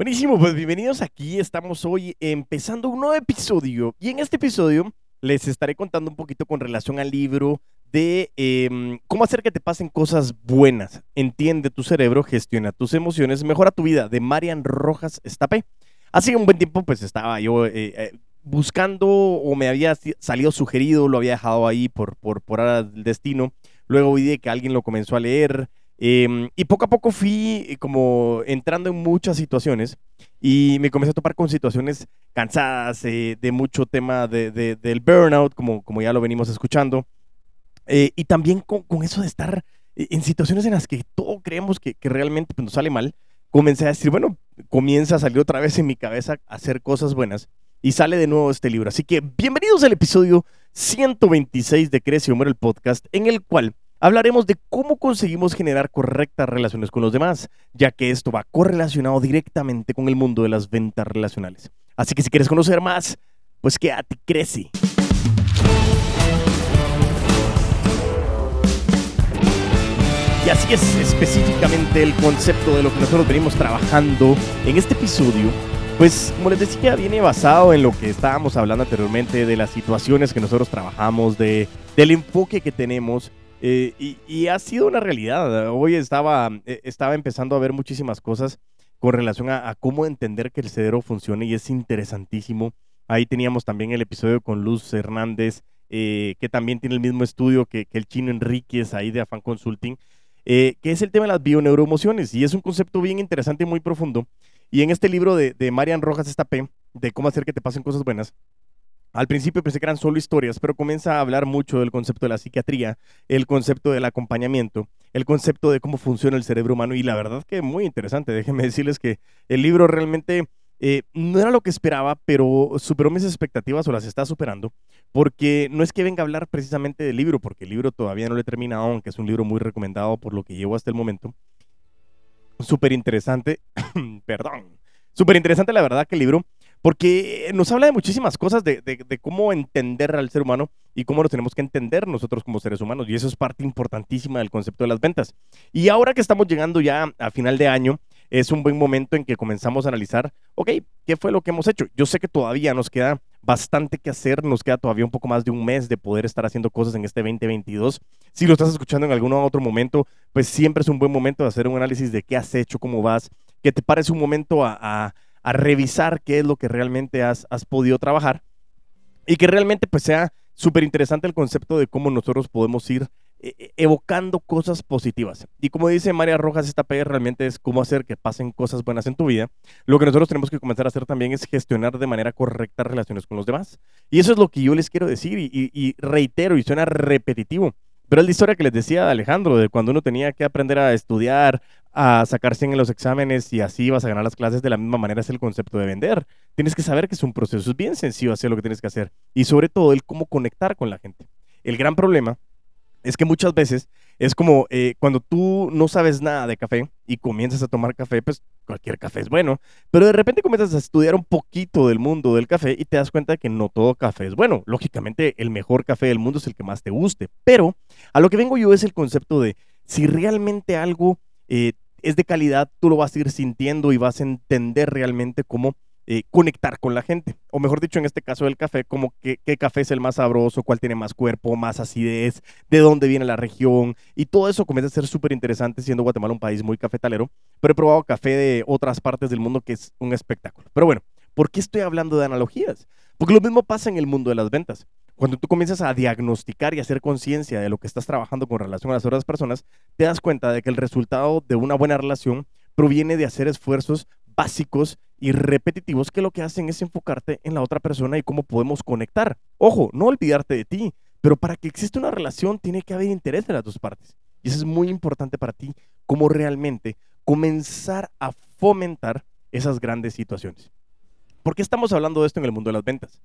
Buenísimo, pues bienvenidos aquí. Estamos hoy empezando un nuevo episodio y en este episodio les estaré contando un poquito con relación al libro de em, cómo hacer que te pasen cosas buenas. Entiende tu cerebro, gestiona tus emociones, mejora tu vida, de Marian Rojas Estapé. Hace un buen tiempo pues estaba yo eh, eh, buscando o me había salido sugerido, lo había dejado ahí por, por, por del destino. Luego vi que alguien lo comenzó a leer. Em, y poco a poco fui eh, como entrando en muchas situaciones y me comencé a topar con situaciones cansadas, de mucho tema de, del burnout, como, como ya lo venimos escuchando. y también con, con, eso de estar en situaciones en las que todo creemos que, que realmente pues, nos sale mal, comencé a decir, bueno, comienza a salir otra vez en mi cabeza a hacer cosas buenas y sale de nuevo este libro. Así que bienvenidos al episodio 126 de Crece Humor, el podcast, en el cual hablaremos de cómo conseguimos generar correctas relaciones con los demás, ya que esto va correlacionado directamente con el mundo de las ventas relacionales. Así que si quieres conocer más, pues quédate, crece. Y así es específicamente el concepto de lo que nosotros venimos trabajando en este episodio. Pues como les decía, viene basado en lo que estábamos hablando anteriormente, de las situaciones que nosotros trabajamos, de, del enfoque que tenemos. Eh, y, ha sido una realidad. Hoy estaba, eh, estaba empezando a ver muchísimas cosas con relación a, cómo entender que el cerebro funciona y es interesantísimo. Ahí teníamos también el episodio con Luz Hernández, eh, que también tiene el mismo estudio que, el chino Enríquez ahí de Afan Consulting. Que es el tema de las bioneuroemociones. Y es un concepto bien interesante y muy profundo. Y en este libro de, de Marian Rojas Estapé, de cómo hacer que te pasen cosas buenas, al principio pensé que eran solo historias, pero comienza a hablar mucho del concepto de la psiquiatría, el concepto del acompañamiento, el concepto de cómo funciona el cerebro humano y la verdad que muy interesante. Déjenme decirles que el libro realmente eh, no era lo que esperaba, pero superó mis expectativas o las está superando, porque no es que venga a hablar precisamente del libro, porque el libro todavía no lo he terminado, aunque es un libro muy recomendado por lo que llevo hasta el momento. Súper interesante, perdón, súper interesante la verdad que el libro, porque nos habla de muchísimas cosas, de, de, cómo entender al ser humano y cómo lo tenemos que entender nosotros como seres humanos, y eso es parte importantísima del concepto de las ventas. Y ahora que estamos llegando ya a final de año, es un buen momento en que comenzamos a analizar, ok, ¿qué fue lo que hemos hecho? Yo sé que todavía nos queda bastante que hacer, nos queda todavía un poco más de un mes de poder estar haciendo cosas en este 2022. Si lo estás escuchando en algún otro momento, pues siempre es un buen momento de hacer un análisis de qué has hecho, cómo vas, que te pares un momento a, revisar qué es lo que realmente has, has podido trabajar y que realmente pues sea súper interesante el concepto de cómo nosotros podemos ir e, e, evocando cosas positivas. Y como dice María Rojas, esta PR realmente es cómo hacer que pasen cosas buenas en tu vida. Lo que nosotros tenemos que comenzar a hacer también es gestionar de manera correcta relaciones con los demás. Y eso es lo que yo les quiero decir y, reitero y suena repetitivo. Pero es la historia que les decía Alejandro, de cuando uno tenía que aprender a estudiar, a sacarse en los exámenes y así vas a ganar las clases de la misma manera es el concepto de vender. Tienes que saber que es un proceso, es bien sencillo hacer lo que tienes que hacer. Y sobre todo el cómo conectar con la gente. El gran problema es que muchas veces es como eh, cuando tú no sabes nada de café y comienzas a tomar café, pues cualquier café es bueno, pero de repente comienzas a estudiar un poquito del mundo del café y te das cuenta de que no todo café es bueno. Lógicamente el mejor café del mundo es el que más te guste, pero a lo que vengo yo es el concepto de si realmente algo eh, es de calidad, tú lo vas a ir sintiendo y vas a entender realmente cómo eh, conectar con la gente. O mejor dicho, en este caso del café, como qué, qué café es el más sabroso, cuál tiene más cuerpo, más acidez, de dónde viene la región. Y todo eso comienza a ser súper interesante, siendo Guatemala un país muy cafetalero. Pero he probado café de otras partes del mundo que es un espectáculo. Pero bueno, ¿por qué estoy hablando de analogías? Porque lo mismo pasa en el mundo de las ventas. Cuando tú comienzas a diagnosticar y hacer conciencia de lo que estás trabajando con relación a las otras personas, te das cuenta de que el resultado de una buena relación proviene de hacer esfuerzos básicos y repetitivos que lo que hacen es enfocarte en la otra persona y cómo podemos conectar. Ojo, no olvidarte de ti, pero para que exista una relación tiene que haber interés de las dos partes. Y eso es muy importante para ti, cómo realmente comenzar a fomentar esas grandes situaciones. ¿Por qué estamos hablando de esto en el mundo de las ventas?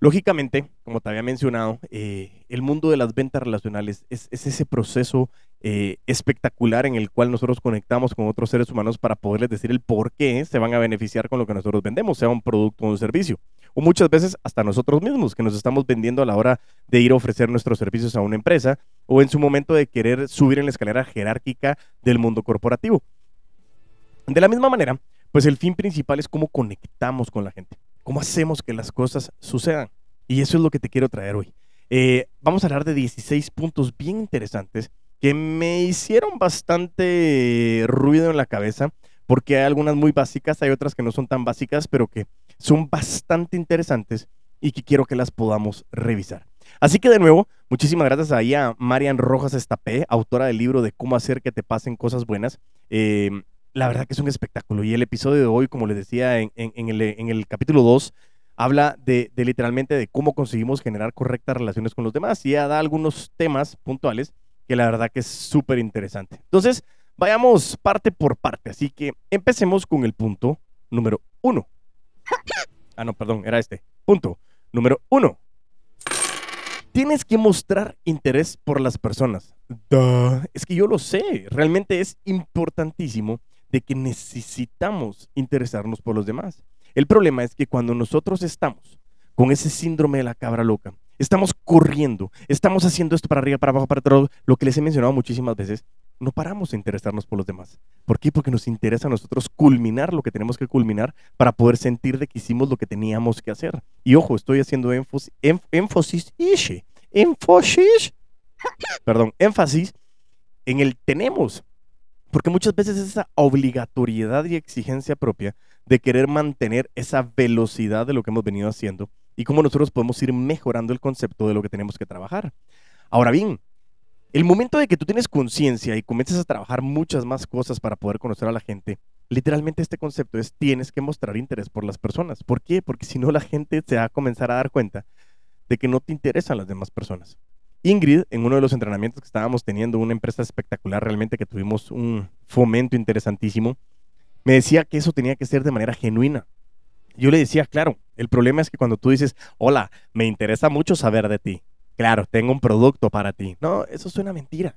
Lógicamente, como te había mencionado, eh, el mundo de las ventas relacionales es, ese proceso eh, espectacular en el cual nosotros conectamos con otros seres humanos para poderles decir el por qué se van a beneficiar con lo que nosotros vendemos, sea un producto o un servicio. O muchas veces hasta nosotros mismos, que nos estamos vendiendo a la hora de ir a ofrecer nuestros servicios a una empresa o en su momento de querer subir en la escalera jerárquica del mundo corporativo. De la misma manera, pues el fin principal es cómo conectamos con la gente, cómo hacemos que las cosas sucedan. Y eso es lo que te quiero traer hoy. Eh, vamos a hablar de 16 puntos bien interesantes que me hicieron bastante ruido en la cabeza, porque hay algunas muy básicas, hay otras que no son tan básicas, pero que son bastante interesantes y que quiero que las podamos revisar. Así que de nuevo, muchísimas gracias a Marian Rojas Estapé, autora del libro de cómo hacer que te pasen cosas buenas. Eh, la verdad que es un espectáculo y el episodio de hoy, como les decía en, el, capítulo 2, habla de, literalmente de cómo conseguimos generar correctas relaciones con los demás y da algunos temas puntuales que la verdad que es súper interesante. Entonces, vayamos parte por parte. Así que empecemos con el punto número uno. Ah, no, perdón, era este. Punto número uno. Tienes que mostrar interés por las personas. Es que yo lo sé. Realmente es importantísimo de que necesitamos interesarnos por los demás. El problema es que cuando nosotros estamos con ese síndrome de la cabra loca, estamos corriendo, estamos haciendo esto para arriba, para abajo, para atrás, lo que les he mencionado muchísimas veces, no paramos de interesarnos por los demás. ¿Por qué? Porque nos interesa a nosotros culminar lo que tenemos que culminar para poder sentir de que hicimos lo que teníamos que hacer. Y ojo, estoy haciendo énfasis, énfasis, énfasis, perdón, énfasis en el tenemos. Porque muchas veces es esa obligatoriedad y exigencia propia de querer mantener esa velocidad de lo que hemos venido haciendo y cómo nosotros podemos ir mejorando el concepto de lo que tenemos que trabajar. Ahora bien, el momento de que tú tienes conciencia y comienzas a trabajar muchas más cosas para poder conocer a la gente, literalmente este concepto es tienes que mostrar interés por las personas. ¿Por qué? Porque si no la gente se va a comenzar a dar cuenta de que no te interesan las demás personas. Ingrid, en uno de los entrenamientos que estábamos teniendo, una empresa espectacular, realmente que tuvimos un fomento interesantísimo, me decía que eso tenía que ser de manera genuina. Yo le decía, claro, el problema es que cuando tú dices, hola, me interesa mucho saber de ti, claro, tengo un producto para ti. No, eso suena mentira.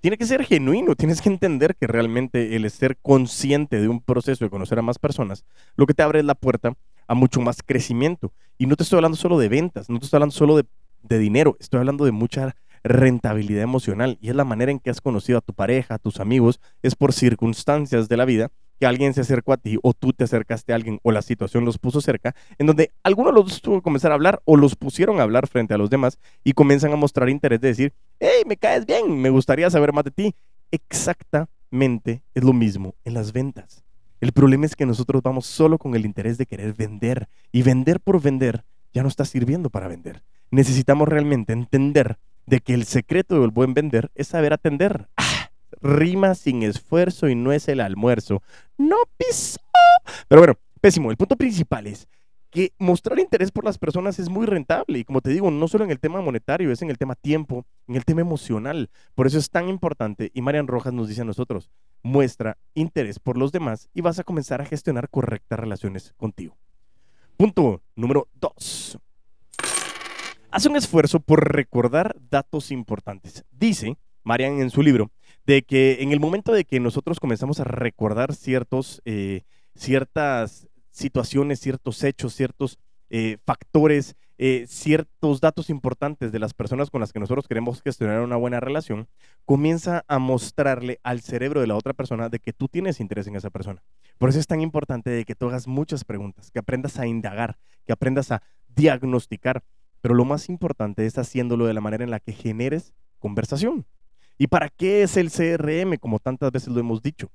Tiene que ser genuino, tienes que entender que realmente el ser consciente de un proceso de conocer a más personas, lo que te abre es la puerta a mucho más crecimiento. Y no te estoy hablando solo de ventas, no te estoy hablando solo de de dinero, estoy hablando de mucha rentabilidad emocional y es la manera en que has conocido a tu pareja, a tus amigos, es por circunstancias de la vida que alguien se acercó a ti o tú te acercaste a alguien o la situación los puso cerca, en donde algunos los tuvo que comenzar a hablar o los pusieron a hablar frente a los demás y comienzan a mostrar interés de decir, hey, me caes bien, me gustaría saber más de ti. Exactamente es lo mismo en las ventas. El problema es que nosotros vamos solo con el interés de querer vender y vender por vender ya no está sirviendo para vender necesitamos realmente entender de que el secreto del buen vender es saber atender. Ah, rima sin esfuerzo y no es el almuerzo. No pisó. Pero bueno, pésimo. El punto principal es que mostrar interés por las personas es muy rentable. Y como te digo, no solo en el tema monetario, es en el tema tiempo, en el tema emocional. Por eso es tan importante. Y Marian Rojas nos dice a nosotros, muestra interés por los demás y vas a comenzar a gestionar correctas relaciones contigo. Punto número dos hace un esfuerzo por recordar datos importantes. Dice, Marian en su libro, de que en el momento de que nosotros comenzamos a recordar ciertos, eh, ciertas situaciones, ciertos hechos, ciertos eh, factores, eh, ciertos datos importantes de las personas con las que nosotros queremos gestionar una buena relación, comienza a mostrarle al cerebro de la otra persona de que tú tienes interés en esa persona. Por eso es tan importante de que tú hagas muchas preguntas, que aprendas a indagar, que aprendas a diagnosticar, pero lo más importante es haciéndolo de la manera en la que generes conversación. ¿Y para qué es el CRM, como tantas veces lo hemos dicho?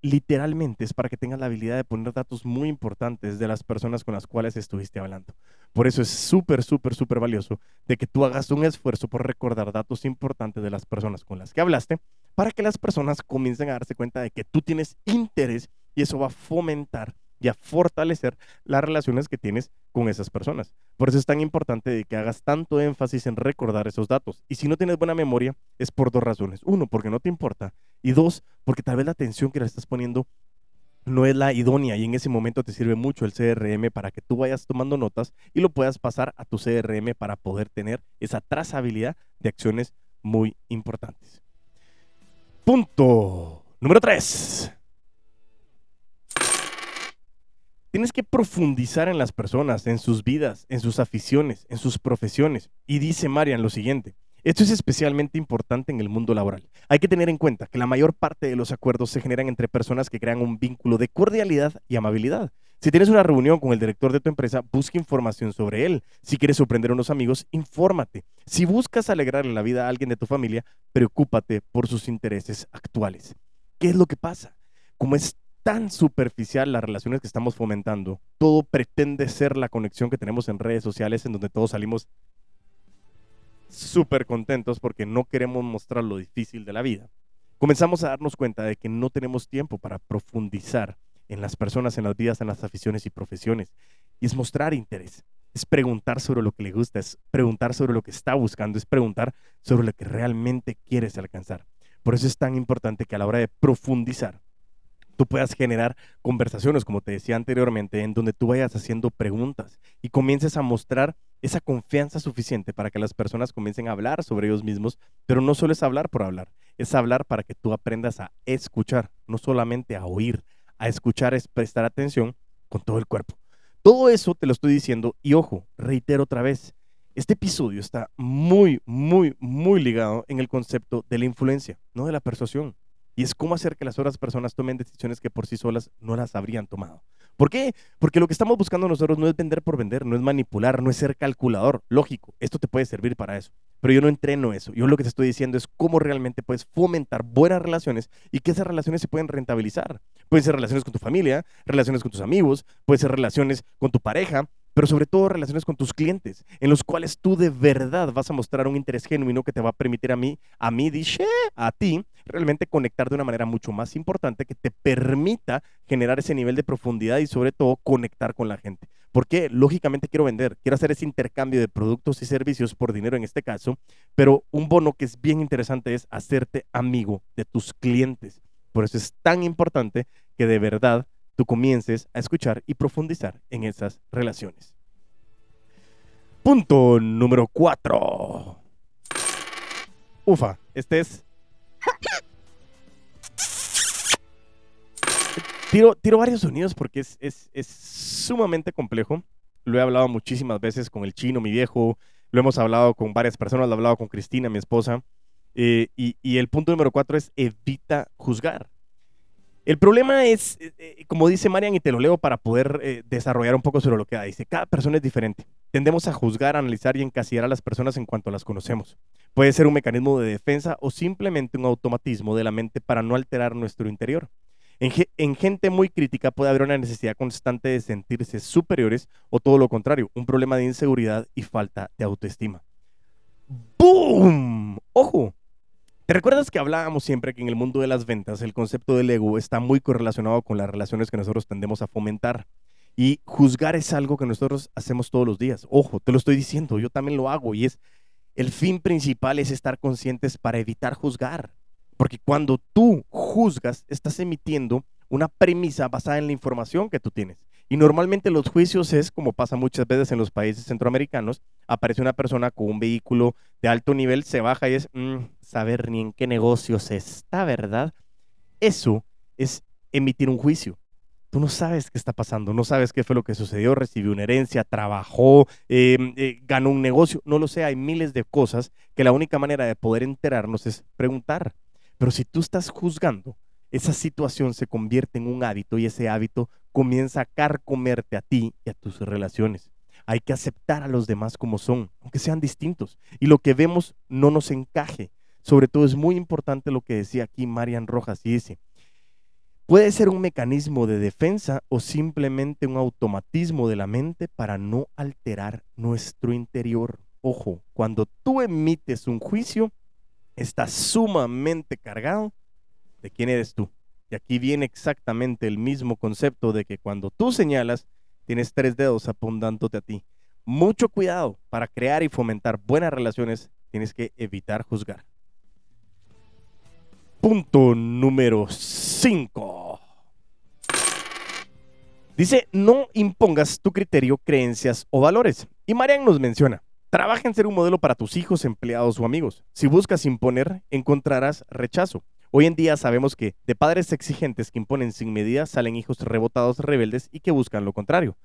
Literalmente es para que tengas la habilidad de poner datos muy importantes de las personas con las cuales estuviste hablando. Por eso es súper, súper, súper valioso de que tú hagas un esfuerzo por recordar datos importantes de las personas con las que hablaste para que las personas comiencen a darse cuenta de que tú tienes interés y eso va a fomentar y a fortalecer las relaciones que tienes con esas personas. Por eso es tan importante que hagas tanto énfasis en recordar esos datos. Y si no tienes buena memoria, es por dos razones. Uno, porque no te importa. Y dos, porque tal vez la atención que le estás poniendo no es la idónea y en ese momento te sirve mucho el CRM para que tú vayas tomando notas y lo puedas pasar a tu CRM para poder tener esa trazabilidad de acciones muy importantes. Punto número 3. Tienes que profundizar en las personas, en sus vidas, en sus aficiones, en sus profesiones. Y dice Marian lo siguiente, Esto es especialmente importante en el mundo laboral. Hay que tener en cuenta que la mayor parte de los acuerdos se generan entre personas que crean un vínculo de cordialidad y amabilidad. Si tienes una reunión con el director de tu empresa, busca información sobre él. Si quieres sorprender a unos amigos, infórmate. Si buscas alegrarle la vida a alguien de tu familia, preocúpate por sus intereses actuales. ¿Qué es lo que pasa? Como es tan superficial las relaciones que estamos fomentando, todo pretende ser la conexión que tenemos en redes sociales en donde todos salimos súper contentos porque no queremos mostrar lo difícil de la vida. Comenzamos a darnos cuenta de que no tenemos tiempo para profundizar en las personas, en las vidas, en las aficiones y profesiones. Y es mostrar interés, es preguntar sobre lo que le gusta, es preguntar sobre lo que está buscando, es preguntar sobre lo que realmente quieres alcanzar. Por eso es tan importante que a la hora de profundizar, tú puedas generar conversaciones, como te decía anteriormente, en donde tú vayas haciendo preguntas y comiences a mostrar esa confianza suficiente para que las personas comiencen a hablar sobre ellos mismos, pero no solo es hablar por hablar, es hablar para que tú aprendas a escuchar, no solamente a oír, a escuchar es prestar atención con todo el cuerpo. Todo eso te lo estoy diciendo y ojo, reitero otra vez, este episodio está muy, muy, muy ligado en el concepto de la influencia, no de la persuasión. Y es cómo hacer que las otras personas tomen decisiones que por sí solas no las habrían tomado. ¿Por qué? Porque lo que estamos buscando nosotros no es vender por vender, no es manipular, no es ser calculador. Lógico, esto te puede servir para eso. Pero yo no entreno eso. Yo lo que te estoy diciendo es cómo realmente puedes fomentar buenas relaciones y que esas relaciones se pueden rentabilizar. Pueden ser relaciones con tu familia, relaciones con tus amigos, pueden ser relaciones con tu pareja, pero sobre todo relaciones con tus clientes, en los cuales tú de verdad vas a mostrar un interés genuino que te va a permitir a mí, a mí, dice, a ti, realmente conectar de una manera mucho más importante que te permita generar ese nivel de profundidad y sobre todo conectar con la gente. Porque lógicamente quiero vender, quiero hacer ese intercambio de productos y servicios por dinero en este caso, pero un bono que es bien interesante es hacerte amigo de tus clientes. Por eso es tan importante que de verdad tú comiences a escuchar y profundizar en esas relaciones. Punto número 4. Ufa, este es... Tiro, tiro varios sonidos porque es, es, es sumamente complejo. Lo he hablado muchísimas veces con el chino, mi viejo. Lo hemos hablado con varias personas. Lo he hablado con Cristina, mi esposa. Eh, y, y, el punto número cuatro es evita juzgar. El problema es, eh, eh, como dice Marian, y te lo leo para poder eh, desarrollar un poco sobre lo que da. Dice, cada persona es diferente. Tendemos a juzgar, analizar y encasillar a las personas en cuanto las conocemos. Puede ser un mecanismo de defensa o simplemente un automatismo de la mente para no alterar nuestro interior. En, en, gente muy crítica puede haber una necesidad constante de sentirse superiores o todo lo contrario, un problema de inseguridad y falta de autoestima. ¡Boom! Ojo, ¿Te recuerdas que hablábamos siempre que en el mundo de las ventas el concepto del ego está muy correlacionado con las relaciones que nosotros tendemos a fomentar? Y juzgar es algo que nosotros hacemos todos los días. Ojo, te lo estoy diciendo, yo también lo hago y es el fin principal es estar conscientes para evitar juzgar. Porque cuando tú juzgas, estás emitiendo una premisa basada en la información que tú tienes. Y normalmente los juicios es, como pasa muchas veces en los países centroamericanos, aparece una persona con un vehículo de alto nivel, se baja y es mm, saber ni en qué negocios está, ¿verdad? Eso es emitir un juicio. Tú no sabes qué está pasando, no sabes qué fue lo que sucedió, recibió una herencia, trabajó, em, eh, ganó un negocio, no lo sé, hay miles de cosas que la única manera de poder enterarnos es preguntar. Pero si tú estás juzgando, esa situación se convierte en un hábito y ese hábito comienza a carcomerte a ti y a tus relaciones. Hay que aceptar a los demás como son, aunque sean distintos, y lo que vemos no nos encaje. Sobre todo es muy importante lo que decía aquí Marian Rojas y dice, puede ser un mecanismo de defensa o simplemente un automatismo de la mente para no alterar nuestro interior. Ojo, cuando tú emites un juicio, está sumamente cargado de quién eres tú. Y aquí viene exactamente el mismo concepto de que cuando tú señalas, tienes tres dedos apuntándote a ti. Mucho cuidado para crear y fomentar buenas relaciones, tienes que evitar juzgar. Punto número 5. Dice, no impongas tu criterio, creencias o valores. Y Marian nos menciona, trabaja en ser un modelo para tus hijos, empleados o amigos. Si buscas imponer, encontrarás rechazo. Hoy en día sabemos que de padres exigentes que imponen sin medida salen hijos rebotados rebeldes y que buscan lo contrario.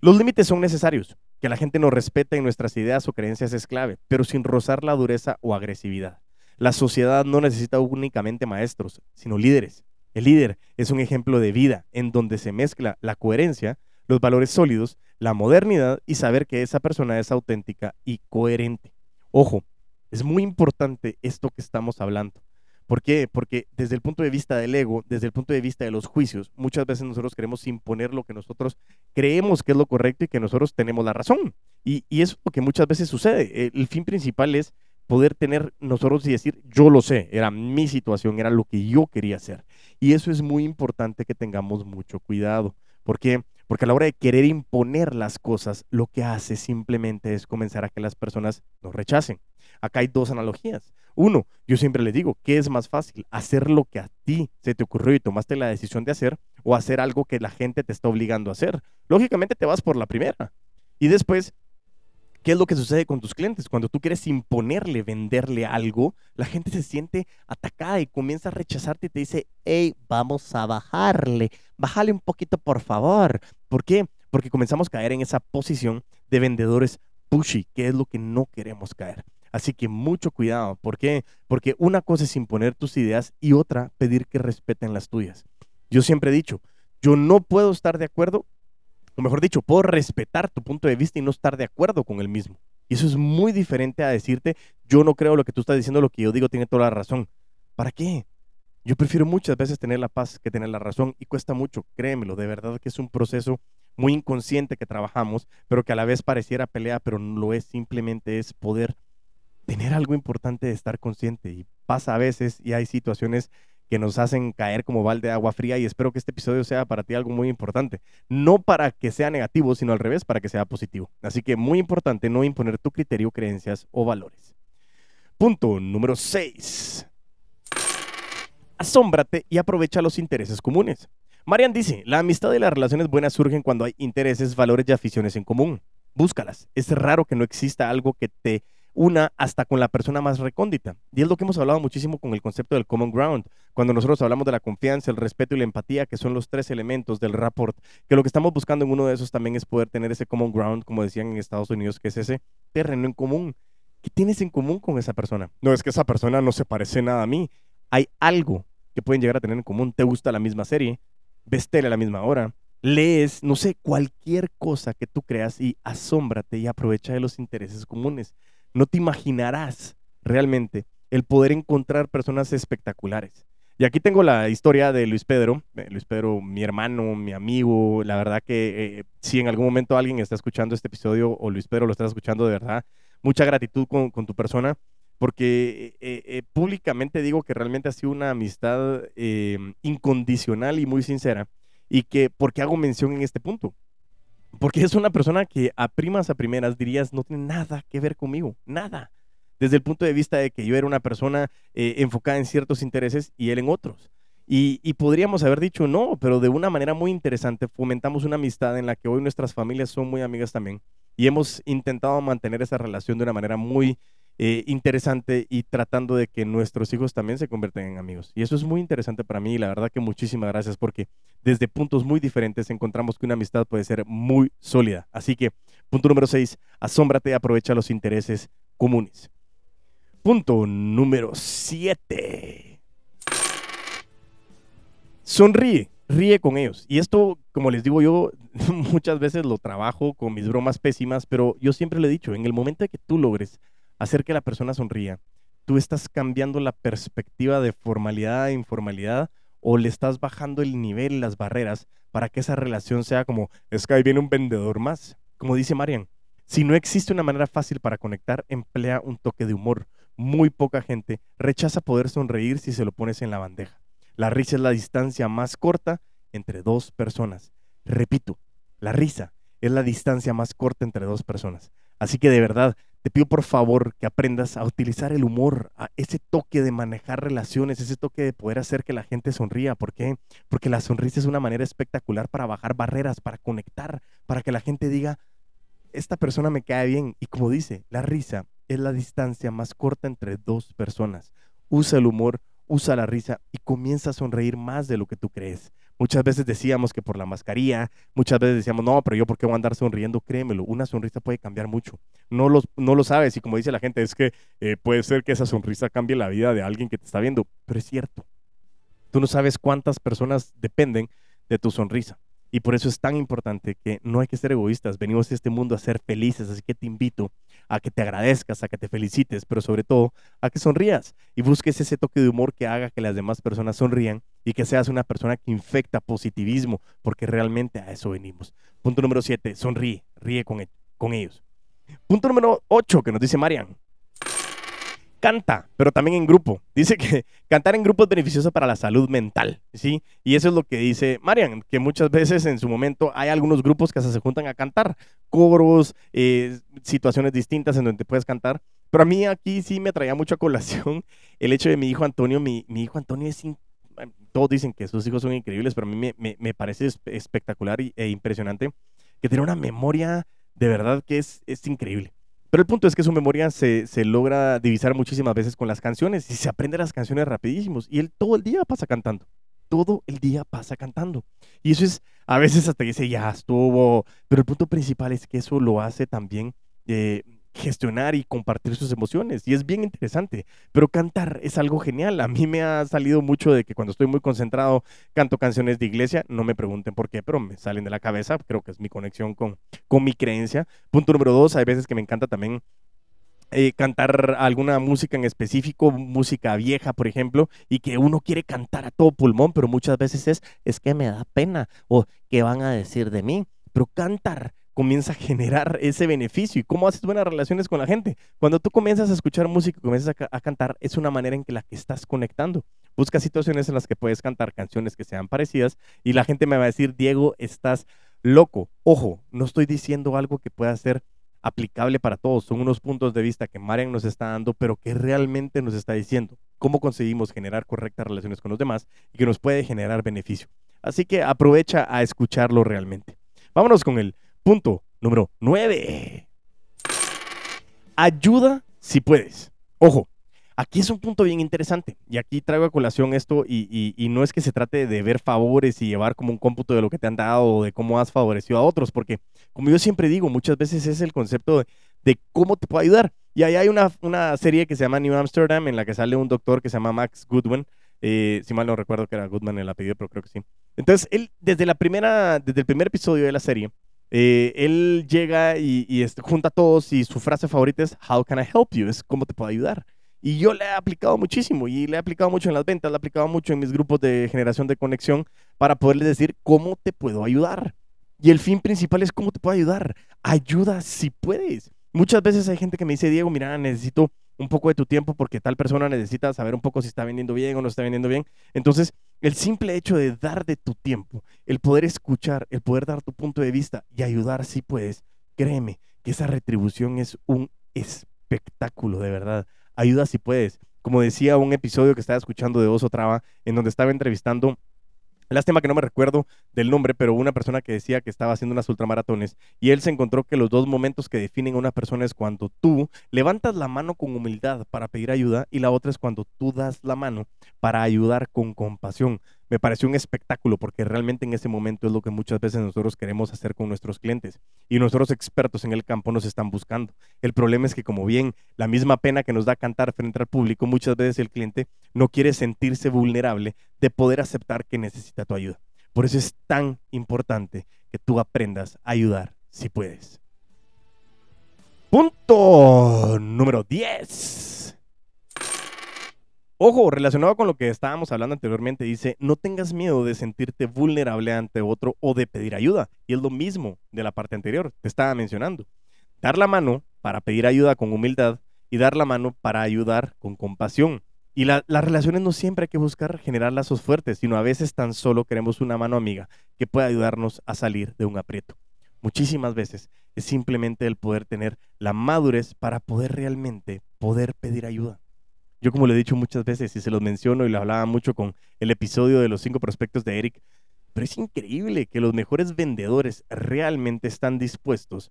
Los límites son necesarios. Que la gente nos respete en nuestras ideas o creencias es clave, pero sin rozar la dureza o agresividad. La sociedad no necesita únicamente maestros, sino líderes. El líder es un ejemplo de vida en donde se mezcla la coherencia, los valores sólidos, la modernidad y saber que esa persona es auténtica y coherente. Ojo, es muy importante esto que estamos hablando. ¿Por qué? Porque desde el punto de vista del ego, desde el punto de vista de los juicios, muchas veces nosotros queremos imponer lo que nosotros creemos que es lo correcto y que nosotros tenemos la razón. Y, eso es lo que muchas veces sucede. El, fin principal es poder tener nosotros y decir, yo lo sé, era mi situación, era lo que yo quería hacer. Y eso es muy importante que tengamos mucho cuidado. ¿Por qué? Porque a la hora de querer imponer las cosas, lo que hace simplemente es comenzar a que las personas nos rechacen. Acá hay dos analogías. Uno, yo siempre le digo, ¿qué es más fácil? ¿Hacer lo que a ti se te ocurrió y tomaste la decisión de hacer o hacer algo que la gente te está obligando a hacer? Lógicamente te vas por la primera. Y después, ¿qué es lo que sucede con tus clientes? Cuando tú quieres imponerle, venderle algo, la gente se siente atacada y comienza a rechazarte y te dice, hey, vamos a bajarle, bájale un poquito por favor. ¿Por qué? Porque comenzamos a caer en esa posición de vendedores pushy, que es lo que no queremos caer. Así que mucho cuidado. ¿Por qué? Porque una cosa es imponer tus ideas y otra pedir que respeten las tuyas. Yo siempre he dicho, yo no puedo estar de acuerdo, o mejor dicho, puedo respetar tu punto de vista y no estar de acuerdo con el mismo. Y eso es muy diferente a decirte, yo no creo lo que tú estás diciendo, lo que yo digo tiene toda la razón. ¿Para qué? Yo prefiero muchas veces tener la paz que tener la razón y cuesta mucho, créemelo, de verdad que es un proceso muy inconsciente que trabajamos, pero que a la vez pareciera pelea, pero no lo es, simplemente es poder tener algo importante de estar consciente. Y pasa a veces y hay situaciones que nos hacen caer como balde de agua fría y espero que este episodio sea para ti algo muy importante. No para que sea negativo, sino al revés, para que sea positivo. Así que muy importante no imponer tu criterio, creencias o valores. Punto número 6. Asómbrate y aprovecha los intereses comunes. Marian dice, la amistad y las relaciones buenas surgen cuando hay intereses, valores y aficiones en común. Búscalas. Es raro que no exista algo que te una hasta con la persona más recóndita. Y es lo que hemos hablado muchísimo con el concepto del common ground, cuando nosotros hablamos de la confianza, el respeto y la empatía, que son los tres elementos del rapport, que lo que estamos buscando en uno de esos también es poder tener ese common ground, como decían en Estados Unidos, que es ese terreno en común. ¿Qué tienes en común con esa persona? No es que esa persona no se parece nada a mí. Hay algo que pueden llegar a tener en común. Te gusta la misma serie, ves tele a la misma hora, lees, no sé, cualquier cosa que tú creas y asómbrate y aprovecha de los intereses comunes no te imaginarás realmente el poder encontrar personas espectaculares. Y aquí tengo la historia de Luis Pedro, eh, Luis Pedro, mi hermano, mi amigo, la verdad que eh, si en algún momento alguien está escuchando este episodio o Luis Pedro lo está escuchando de verdad, mucha gratitud con, tu persona, porque eh, públicamente digo que realmente ha sido una amistad incondicional y muy sincera, y que, ¿por qué hago mención en este punto? Porque es una persona que a primas a primeras dirías no tiene nada que ver conmigo, nada. Desde el punto de vista de que yo era una persona eh, enfocada en ciertos intereses y él en otros. Y, podríamos haber dicho no, pero de una manera muy interesante fomentamos una amistad en la que hoy nuestras familias son muy amigas también. Y hemos intentado mantener esa relación de una manera muy eh, interesante y tratando de que nuestros hijos también se convierten en amigos. Y eso es muy interesante para mí y la verdad que muchísimas gracias porque desde puntos muy diferentes encontramos que una amistad puede ser muy sólida. Así que, punto número 6, asómbrate y aprovecha los intereses comunes. Punto número 7. Sonríe, ríe con ellos. Y esto, como les digo yo, muchas veces lo trabajo con mis bromas pésimas, pero yo siempre le he dicho, en el momento de que tú logres hacer que la persona sonría, tú estás cambiando la perspectiva de formalidad a informalidad o le estás bajando el nivel las barreras para que esa relación sea como, es que ahí viene un vendedor más. Como dice Marian, si no existe una manera fácil para conectar, emplea un toque de humor. Muy poca gente rechaza poder sonreír si se lo pones en la bandeja. La risa es la distancia más corta entre dos personas. Repito, la risa es la distancia más corta entre dos personas. Así que de verdad, te pido por favor que aprendas a utilizar el humor, a ese toque de manejar relaciones, ese toque de poder hacer que la gente sonría. ¿Por qué? Porque la sonrisa es una manera espectacular para bajar barreras, para conectar, para que la gente diga, esta persona me cae bien. Y como dice, la risa es la distancia más corta entre dos personas. Usa el humor, usa la risa y comienza a sonreír más de lo que tú crees. Muchas veces decíamos que por la mascarilla, muchas veces decíamos, no, pero yo por qué voy a andar sonriendo, créemelo, una sonrisa puede cambiar mucho. No, no lo sabes y como dice la gente, es que eh, puede ser que esa sonrisa cambie la vida de alguien que te está viendo, pero es cierto. Tú no sabes cuántas personas dependen de tu sonrisa. Y por eso es tan importante que no hay que ser egoístas. Venimos a este mundo a ser felices, así que te invito a que te agradezcas, a que te felicites, pero sobre todo a que sonrías y busques ese toque de humor que haga que las demás personas sonrían y que seas una persona que infecta positivismo, porque realmente a eso venimos. Punto número 7, sonríe, ríe con, e-, con ellos. Punto número 8 que nos dice Marian canta, pero también en grupo. Dice que cantar en grupo es beneficioso para la salud mental, ¿sí? Y eso es lo que dice Marian, que muchas veces en su momento hay algunos grupos que se juntan a cantar, coros, eh, situaciones distintas en donde puedes cantar. Pero a mí aquí sí me traía mucho a colación el hecho de mi hijo Antonio. Mi, hijo Antonio es... Todos dicen que sus hijos son increíbles, pero a mí me, parece espectacular e impresionante que tiene una memoria de verdad que es increíble. Pero el punto es que su memoria se, logra divisar muchísimas veces con las canciones y se aprende las canciones rapidísimos. Y él todo el día pasa cantando. Todo el día pasa cantando. Y eso es, a veces hasta dice, ya estuvo. Pero el punto principal es que eso lo hace también eh, gestionar y compartir sus emociones. Y es bien interesante. Pero cantar es algo genial. A mí me ha salido mucho de que cuando estoy muy concentrado canto canciones de iglesia. No me pregunten por qué, pero me salen de la cabeza. Creo que es mi conexión con, con mi creencia. Punto número dos, hay veces que me encanta también eh, cantar alguna música en específico, música vieja, por ejemplo, y que uno quiere cantar a todo pulmón, pero muchas veces es, es que me da pena o qué van a decir de mí. Pero cantar comienza a generar ese beneficio. ¿Y cómo haces buenas relaciones con la gente? Cuando tú comienzas a escuchar música y comienzas a, cantar, es una manera en que la que estás conectando. Busca situaciones en las que puedes cantar canciones que sean parecidas y la gente me va a decir, Diego, estás loco. Ojo, no estoy diciendo algo que pueda ser aplicable para todos. Son unos puntos de vista que Marian nos está dando, pero que realmente nos está diciendo cómo conseguimos generar correctas relaciones con los demás y que nos puede generar beneficio. Así que aprovecha a escucharlo realmente. Vámonos con el Punto número 9. Ayuda si puedes. Ojo, aquí es un punto bien interesante. Y aquí traigo a colación esto y, no es que se trate de ver favores y llevar como un cómputo de lo que te han dado o de cómo has favorecido a otros, porque como yo siempre digo, muchas veces es el concepto de, cómo te puedo ayudar. Y ahí hay una, una, serie que se llama New Amsterdam en la que sale un doctor que se llama Max Goodwin. Eh, si mal no recuerdo que era Goodman el apellido, pero creo que sí. Entonces, él, desde, la primera, desde el primer episodio de la serie, eh, él llega y, junta a todos y su frase favorita es How can I help you? Es cómo te puedo ayudar. Y yo le he aplicado muchísimo y le he aplicado mucho en las ventas, le he aplicado mucho en mis grupos de generación de conexión para poderle decir cómo te puedo ayudar. Y el fin principal es cómo te puedo ayudar. Ayuda si puedes. Muchas veces hay gente que me dice, Diego, mira, necesito un poco de tu tiempo porque tal persona necesita saber un poco si está vendiendo bien o no está vendiendo bien. Entonces, el simple hecho de dar de tu tiempo, el poder escuchar, el poder dar tu punto de vista y ayudar si puedes, créeme que esa retribución es un espectáculo, de verdad. Ayuda si puedes. Como decía un episodio que estaba escuchando de Oso Traba, en donde estaba entrevistando Lástima que no me recuerdo del nombre, pero una persona que decía que estaba haciendo unas ultramaratones y él se encontró que los dos momentos que definen a una persona es cuando tú levantas la mano con humildad para pedir ayuda y la otra es cuando tú das la mano para ayudar con compasión me pareció un espectáculo porque realmente en ese momento es lo que muchas veces nosotros queremos hacer con nuestros clientes y nuestros expertos en el campo nos están buscando. El problema es que como bien la misma pena que nos da cantar frente al público, muchas veces el cliente no quiere sentirse vulnerable de poder aceptar que necesita tu ayuda. Por eso es tan importante que tú aprendas a ayudar si puedes. Punto número 10. Ojo, relacionado con lo que estábamos hablando anteriormente, dice, no tengas miedo de sentirte vulnerable ante otro o de pedir ayuda. Y es lo mismo de la parte anterior, te estaba mencionando. Dar la mano para pedir ayuda con humildad y dar la mano para ayudar con compasión. Y las relaciones no siempre hay que buscar generar lazos fuertes, sino a veces tan solo queremos una mano amiga que pueda ayudarnos a salir de un aprieto. Muchísimas veces es simplemente el poder tener la madurez para poder realmente poder pedir ayuda. Yo como lo he dicho muchas veces y se los menciono y lo hablaba mucho con el episodio de los cinco prospectos de Eric, pero es increíble que los mejores vendedores realmente están dispuestos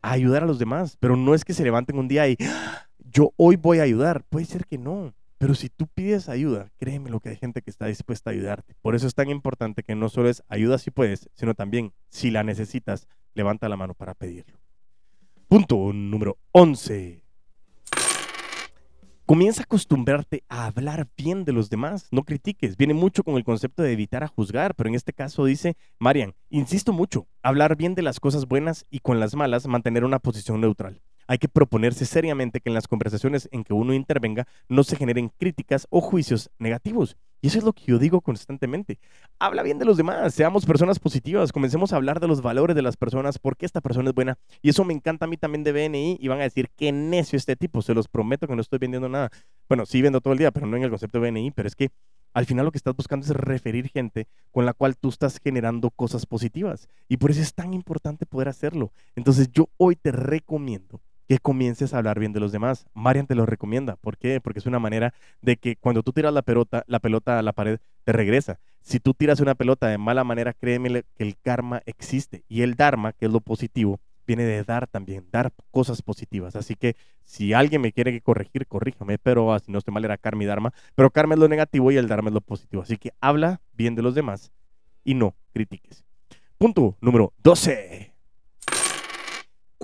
a ayudar a los demás, pero no es que se levanten un día y ah, yo hoy voy a ayudar, puede ser que no, Pero si tú pides ayuda, créeme lo que hay gente que está dispuesta a ayudarte. Por eso es tan importante que no solo es ayuda si puedes, sino también si la necesitas, levanta la mano para pedirlo. Punto número 11. Comienza a acostumbrarte a hablar bien de los demás, no critiques. Viene mucho con el concepto de evitar a juzgar, pero en este caso dice, Marian, insisto mucho, hablar bien de las cosas buenas y con las malas mantener una posición neutral hay que proponerse seriamente que en las conversaciones en que uno intervenga no se generen críticas o juicios negativos. Y eso es lo que yo digo constantemente. Habla bien de los demás, seamos personas positivas, comencemos a hablar de los valores de las personas, por qué esta persona es buena. Y eso me encanta a mí también de BNI y van a decir, qué necio este tipo, se los prometo que no estoy vendiendo nada. Bueno, sí vendo todo el día, pero no en el concepto de BNI, pero es que al final lo que estás buscando es referir gente con la cual tú estás generando cosas positivas. Y por eso es tan importante poder hacerlo. Entonces yo hoy te recomiendo que comiences a hablar bien de los demás. Marian te lo recomienda. ¿Por qué? Porque es una manera de que cuando tú tiras la pelota, la pelota a la pared te regresa. Si tú tiras una pelota de mala manera, créeme que el karma existe. Y el dharma, que es lo positivo, viene de dar también, dar cosas positivas. Así que si alguien me quiere corregir, corríjame, pero así no estoy mal, era karma y dharma. Pero karma es lo negativo y el dharma es lo positivo. Así que habla bien de los demás y no critiques. Punto número 12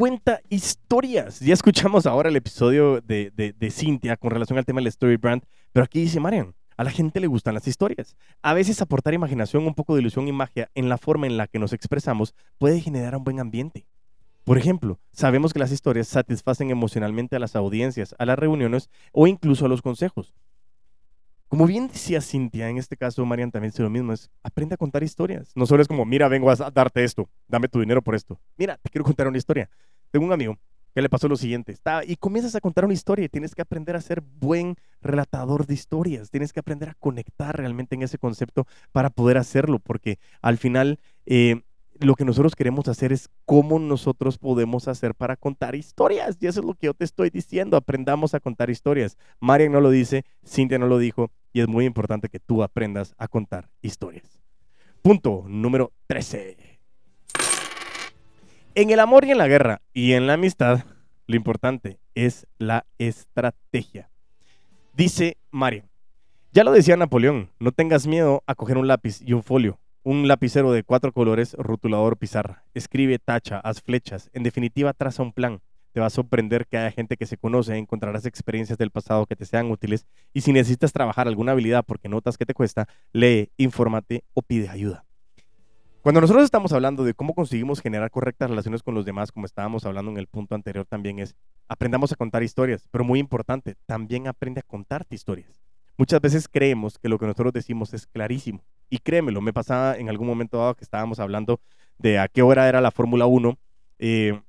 cuenta historias. Ya escuchamos ahora el episodio de, de, Cintia con relación al tema del story brand, pero aquí dice Marian, a la gente le gustan las historias. A veces aportar imaginación, un poco de ilusión y magia en la forma en la que nos expresamos puede generar un buen ambiente. Por ejemplo, sabemos que las historias satisfacen emocionalmente a las audiencias, a las reuniones o incluso a los consejos. Como bien decía Cintia, en este caso Marian también dice lo mismo, es aprende a contar historias. No solo es como, mira, vengo a darte esto, dame tu dinero por esto. Mira, te quiero contar una historia. Tengo un amigo que le pasó lo siguiente, está, y comienzas a contar una historia y tienes que aprender a ser buen relatador de historias, tienes que aprender a conectar realmente en ese concepto para poder hacerlo, porque al final eh, lo que nosotros queremos hacer es cómo nosotros podemos hacer para contar historias, y eso es lo que yo te estoy diciendo, aprendamos a contar historias. Marian no lo dice, Cintia no lo dijo, y es muy importante que tú aprendas a contar historias. Punto número 13. En el amor y en la guerra y en la amistad, lo importante es la estrategia. Dice Mario, ya lo decía Napoleón, no tengas miedo a coger un lápiz y un folio, un lapicero de cuatro colores, rotulador, pizarra. Escribe, tacha, haz flechas, en definitiva traza un plan. Te va a sorprender que haya gente que se conoce, encontrarás experiencias del pasado que te sean útiles y si necesitas trabajar alguna habilidad porque notas que te cuesta, lee, infórmate o pide ayuda. Cuando nosotros estamos hablando de cómo conseguimos generar correctas relaciones con los demás, como estábamos hablando en el punto anterior también, es aprendamos a contar historias, pero muy importante, también aprende a contarte historias. Muchas veces creemos que lo que nosotros decimos es clarísimo. Y créemelo, me pasaba en algún momento dado que estábamos hablando de a qué hora era la Fórmula 1. Eh,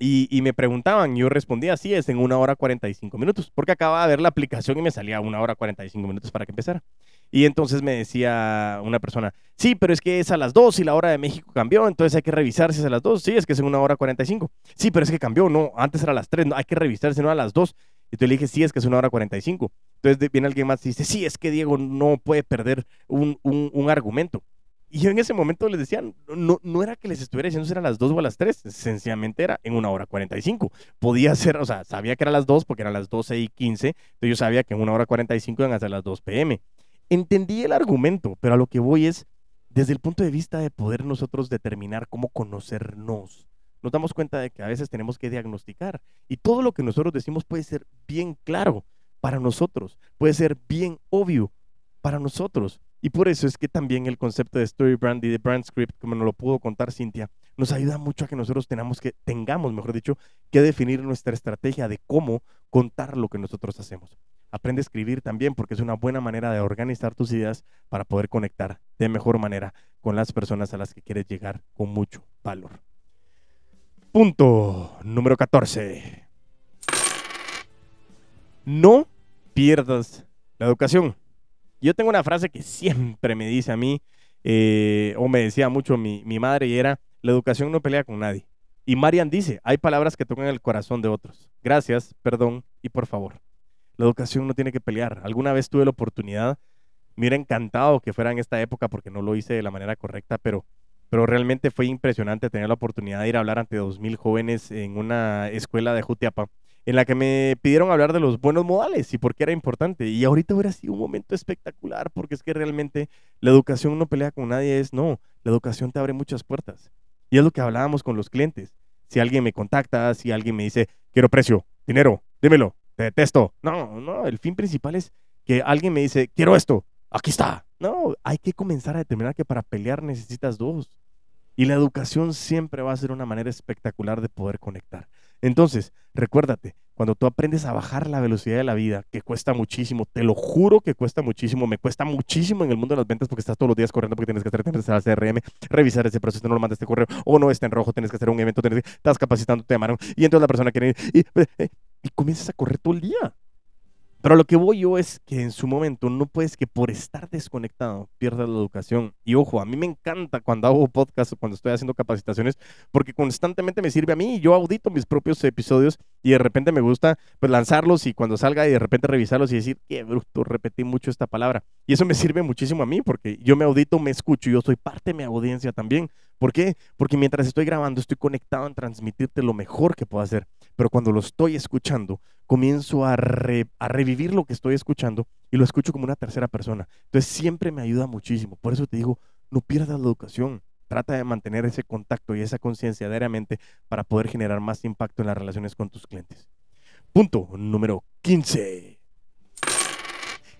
y, y, me preguntaban, yo respondía, sí, es en una hora 45 minutos, porque acababa de ver la aplicación y me salía una hora 45 minutos para que empezara. Y entonces me decía una persona, sí, pero es que es a las 2 y la hora de México cambió, entonces hay que revisar si es a las 2. Sí, es que es en una hora 45. Sí, pero es que cambió, no, antes era a las 3, no, hay que revisar si no a las 2. Y tú le dije, sí, es que es una hora 45. Entonces viene alguien más y dice, sí, es que Diego no puede perder un, un, argumento. Y yo en ese momento les decía, no, no era que les estuviera diciendo si era las 2 o a las 3, sencillamente era en una hora 45. Podía ser, o sea, sabía que era las 2 porque eran las 12 y 15, entonces yo sabía que en una hora 45 iban a ser las 2 pm entendí el argumento, pero a lo que voy es desde el punto de vista de poder nosotros determinar cómo conocernos. Nos damos cuenta de que a veces tenemos que diagnosticar y todo lo que nosotros decimos puede ser bien claro para nosotros, puede ser bien obvio para nosotros. Y por eso es que también el concepto de Story Brand y de Brand Script, como nos lo pudo contar Cintia, nos ayuda mucho a que nosotros tenemos que, tengamos, mejor dicho, que definir nuestra estrategia de cómo contar lo que nosotros hacemos. Aprende a escribir también porque es una buena manera de organizar tus ideas para poder conectar de mejor manera con las personas a las que quieres llegar con mucho valor. Punto número 14. No pierdas la educación. Yo tengo una frase que siempre me dice a mí, eh, o me decía mucho mi, mi madre, y era, la educación no pelea con nadie. Y Marian dice, hay palabras que tocan el corazón de otros. Gracias, perdón y por favor. La educación no tiene que pelear. Alguna vez tuve la oportunidad, me hubiera encantado que fuera en esta época porque no lo hice de la manera correcta, pero, pero realmente fue impresionante tener la oportunidad de ir a hablar ante 2.000 jóvenes en una escuela de Jutiapa en la que me pidieron hablar de los buenos modales y por qué era importante. Y ahorita hubiera sido un momento espectacular, porque es que realmente la educación no pelea con nadie, es no, la educación te abre muchas puertas. Y es lo que hablábamos con los clientes. Si alguien me contacta, si alguien me dice, quiero precio, dinero, dímelo, te detesto. No, no, el fin principal es que alguien me dice, quiero esto, aquí está. No, hay que comenzar a determinar que para pelear necesitas dos. Y la educación siempre va a ser una manera espectacular de poder conectar. Entonces, recuérdate, cuando tú aprendes a bajar la velocidad de la vida, que cuesta muchísimo, te lo juro que cuesta muchísimo, me cuesta muchísimo en el mundo de las ventas porque estás todos los días corriendo porque tienes que hacer, tienes que hacer CRM, revisar ese proceso, no lo mandas este correo, o no está en rojo, tienes que hacer un evento, tienes que, estás capacitando, te llamaron, y entonces la persona quiere ir, y, eh, y comienzas a correr todo el día. Pero lo que voy yo es que en su momento no puedes que por estar desconectado pierdas la educación. Y ojo, a mí me encanta cuando hago podcast o cuando estoy haciendo capacitaciones porque constantemente me sirve a mí. Yo audito mis propios episodios y de repente me gusta pues lanzarlos y cuando salga y de repente revisarlos y decir, qué bruto, repetí mucho esta palabra. Y eso me sirve muchísimo a mí porque yo me audito, me escucho, yo soy parte de mi audiencia también. ¿Por qué? Porque mientras estoy grabando estoy conectado en transmitirte lo mejor que puedo hacer. Pero cuando lo estoy escuchando, comienzo a, a revivir lo que estoy escuchando y lo escucho como una tercera persona. Entonces siempre me ayuda muchísimo. Por eso te digo, no pierdas la educación. Trata de mantener ese contacto y esa conciencia diariamente para poder generar más impacto en las relaciones con tus clientes. Punto número 15.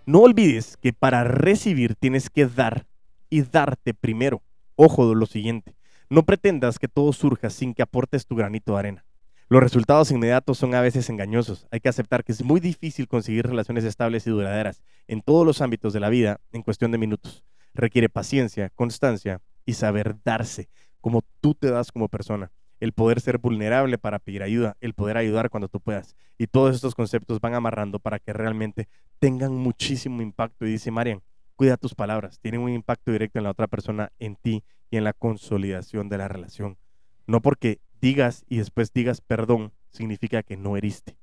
No olvides que para recibir tienes que dar y darte primero. Ojo de lo siguiente, no pretendas que todo surja sin que aportes tu granito de arena. Los resultados inmediatos son a veces engañosos. Hay que aceptar que es muy difícil conseguir relaciones estables y duraderas en todos los ámbitos de la vida en cuestión de minutos. Requiere paciencia, constancia y saber darse, como tú te das como persona. El poder ser vulnerable para pedir ayuda, el poder ayudar cuando tú puedas. Y todos estos conceptos van amarrando para que realmente tengan muchísimo impacto. Y dice Marian, Cuida tus palabras, tienen un impacto directo en la otra persona, en ti y en la consolidación de la relación. No porque digas y después digas perdón, significa que no heriste.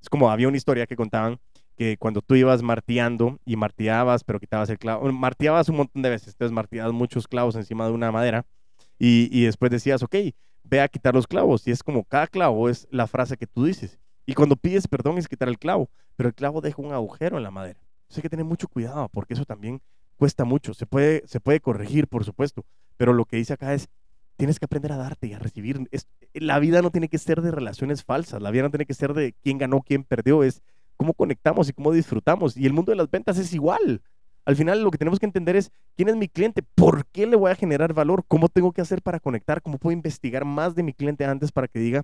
Es como había una historia que contaban que cuando tú ibas marteando y marteabas, pero quitabas el clavo, marteabas un montón de veces, entonces marteabas muchos clavos encima de una madera y, y después decías, ok, ve a quitar los clavos. Y es como cada clavo es la frase que tú dices. Y cuando pides perdón es quitar el clavo, pero el clavo deja un agujero en la madera hay que tener mucho cuidado porque eso también cuesta mucho. Se puede, se puede corregir, por supuesto, pero lo que dice acá es, tienes que aprender a darte y a recibir. la vida no tiene que ser de relaciones falsas, la vida no tiene que ser de quién ganó, quién perdió, es cómo conectamos y cómo disfrutamos. Y el mundo de las ventas es igual. Al final lo que tenemos que entender es quién es mi cliente, por qué le voy a generar valor, cómo tengo que hacer para conectar, cómo puedo investigar más de mi cliente antes para que diga,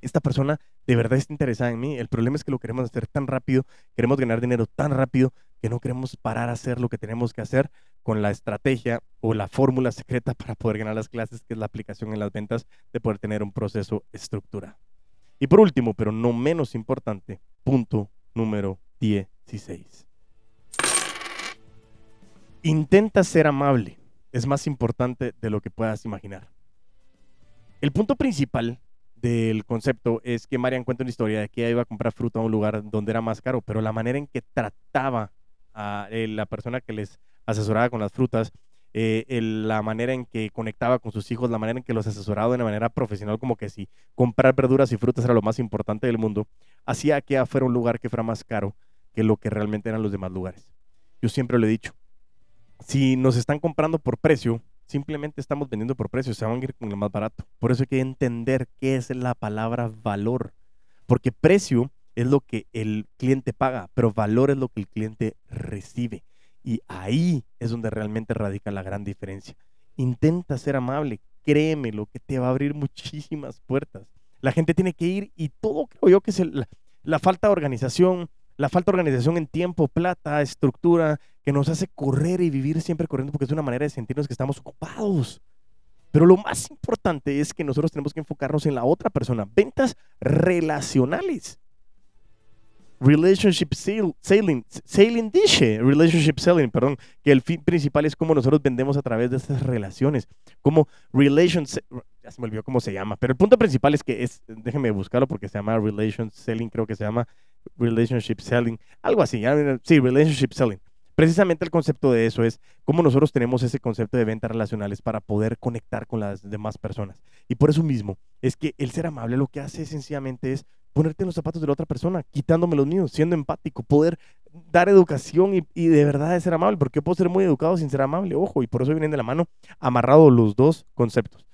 esta persona de verdad está interesada en mí. El problema es que lo queremos hacer tan rápido, queremos ganar dinero tan rápido que no queremos parar a hacer lo que tenemos que hacer con la estrategia o la fórmula secreta para poder ganar las clases, que es la aplicación en las ventas, de poder tener un proceso estructurado. Y por último, pero no menos importante, punto número 16. Intenta ser amable. Es más importante de lo que puedas imaginar. El punto principal del concepto es que Marian cuenta una historia de que ella iba a comprar fruta a un lugar donde era más caro, pero la manera en que trataba a eh, la persona que les asesoraba con las frutas, eh, la manera en que conectaba con sus hijos, la manera en que los asesoraba de una manera profesional, como que si comprar verduras y frutas era lo más importante del mundo, hacía que fuera un lugar que fuera más caro que lo que realmente eran los demás lugares. Yo siempre lo he dicho, si nos están comprando por precio, simplemente estamos vendiendo por precio, se van a ir con lo más barato. Por eso hay que entender qué es la palabra valor, porque precio es lo que el cliente paga, pero valor es lo que el cliente recibe. Y ahí es donde realmente radica la gran diferencia. Intenta ser amable, créeme, lo que te va a abrir muchísimas puertas. La gente tiene que ir y todo creo yo que es la falta de organización, la falta de organización en tiempo, plata, estructura, que nos hace correr y vivir siempre corriendo porque es una manera de sentirnos que estamos ocupados. Pero lo más importante es que nosotros tenemos que enfocarnos en la otra persona. Ventas relacionales. Relationship selling, selling dice, relationship selling, perdón, que el fin principal es cómo nosotros vendemos a través de estas relaciones, como relations, ya se me olvidó cómo se llama, pero el punto principal es que es, déjenme buscarlo porque se llama relationship selling, creo que se llama relationship selling, algo así, sí, relationship selling. Precisamente el concepto de eso es cómo nosotros tenemos ese concepto de ventas relacionales para poder conectar con las demás personas. Y por eso mismo es que el ser amable lo que hace sencillamente es ponerte en los zapatos de la otra persona, quitándome los míos, siendo empático, poder dar educación y, de verdad ser amable, porque yo puedo ser muy educado sin ser amable, ojo, y por eso vienen de la mano amarrados los dos conceptos.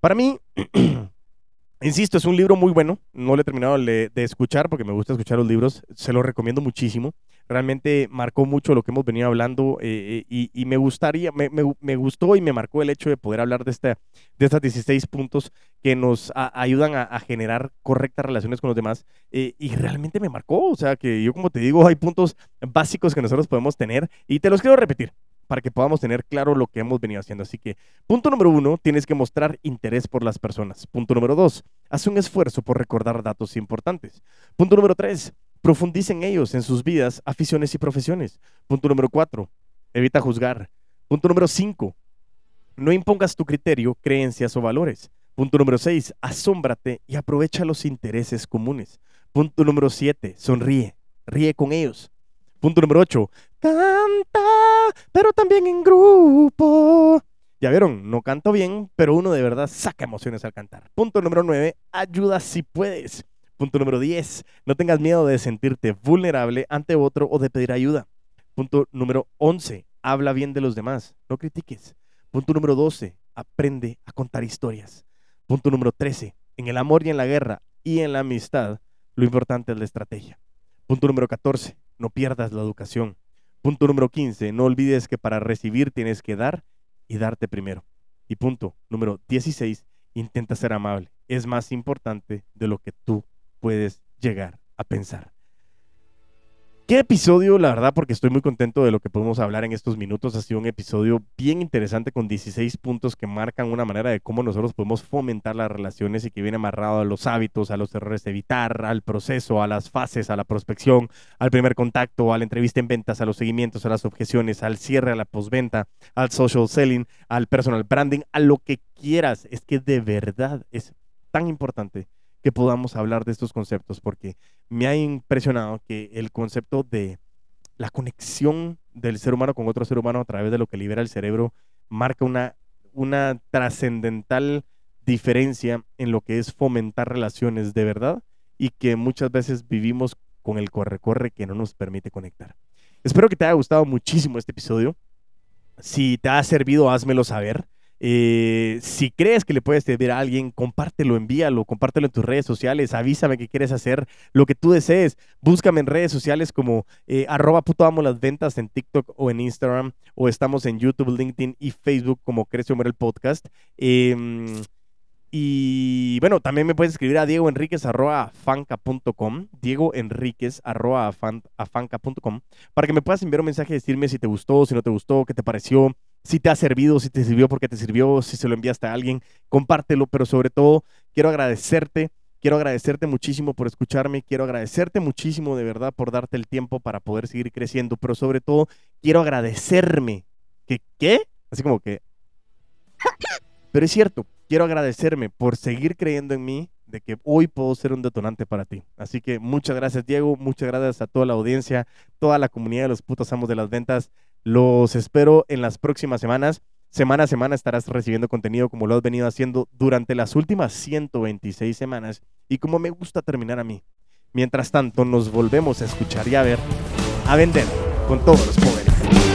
Para mí, insisto, es un libro muy bueno, no lo he terminado de, de escuchar porque me gusta escuchar los libros, se lo recomiendo muchísimo realmente marcó mucho lo que hemos venido hablando eh, eh, y, me gustaría, me, gustó y me marcó el hecho de poder hablar de, este, de estos 16 puntos que nos ayudan a, generar correctas relaciones con los demás eh, y realmente me marcó, o sea que yo como te digo, hay puntos básicos que nosotros podemos tener y te los quiero repetir para que podamos tener claro lo que hemos venido haciendo. Así que, punto número uno, tienes que mostrar interés por las personas. Punto número dos, haz un esfuerzo por recordar datos importantes. Punto número tres, Profundicen ellos en sus vidas, aficiones y profesiones. Punto número cuatro, evita juzgar. Punto número cinco, no impongas tu criterio, creencias o valores. Punto número seis, asómbrate y aprovecha los intereses comunes. Punto número siete, sonríe, ríe con ellos. Punto número ocho, canta, pero también en grupo. Ya vieron, no canto bien, pero uno de verdad saca emociones al cantar. Punto número nueve, ayuda si puedes. Punto número 10. No tengas miedo de sentirte vulnerable ante otro o de pedir ayuda. Punto número 11. Habla bien de los demás. No critiques. Punto número 12. Aprende a contar historias. Punto número 13. En el amor y en la guerra y en la amistad, lo importante es la estrategia. Punto número 14. No pierdas la educación. Punto número 15. No olvides que para recibir tienes que dar y darte primero. Y punto número 16. Intenta ser amable. Es más importante de lo que tú puedes llegar a pensar. Qué episodio, la verdad, porque estoy muy contento de lo que podemos hablar en estos minutos. Ha sido un episodio bien interesante con 16 puntos que marcan una manera de cómo nosotros podemos fomentar las relaciones y que viene amarrado a los hábitos, a los errores de evitar, al proceso, a las fases, a la prospección, al primer contacto, a la entrevista en ventas, a los seguimientos, a las objeciones, al cierre, a la postventa, al social selling, al personal branding, a lo que quieras. Es que de verdad es tan importante que podamos hablar de estos conceptos, porque me ha impresionado que el concepto de la conexión del ser humano con otro ser humano a través de lo que libera el cerebro marca una, una trascendental diferencia en lo que es fomentar relaciones de verdad y que muchas veces vivimos con el corre-corre que no nos permite conectar. Espero que te haya gustado muchísimo este episodio. Si te ha servido, házmelo saber. Eh, si crees que le puedes servir a alguien, compártelo, envíalo, compártelo en tus redes sociales, avísame que quieres hacer, lo que tú desees. Búscame en redes sociales como eh, arroba las ventas en TikTok o en Instagram, o estamos en YouTube, LinkedIn y Facebook como Crece Hombre el Podcast. Em, y bueno, también me puedes escribir a Diego diegoenriquez.fanca.com, diegoenriquez.fanca.com, para que me puedas enviar un mensaje y decirme si te gustó, si no te gustó, qué te pareció, si te ha servido, si te sirvió porque te sirvió, si se lo enviaste a alguien, compártelo, pero sobre todo quiero agradecerte, quiero agradecerte muchísimo por escucharme, quiero agradecerte muchísimo de verdad por darte el tiempo para poder seguir creciendo, pero sobre todo quiero agradecerme, que qué, así como que, pero es cierto, quiero agradecerme por seguir creyendo en mí, de que hoy puedo ser un detonante para ti. Así que muchas gracias Diego, muchas gracias a toda la audiencia, toda la comunidad de los putos amos de las ventas. Los espero en las próximas semanas. Semana a semana estarás recibiendo contenido como lo has venido haciendo durante las últimas 126 semanas y como me gusta terminar a mí. Mientras tanto, nos volvemos a escuchar y a ver, a vender con todos los poderes.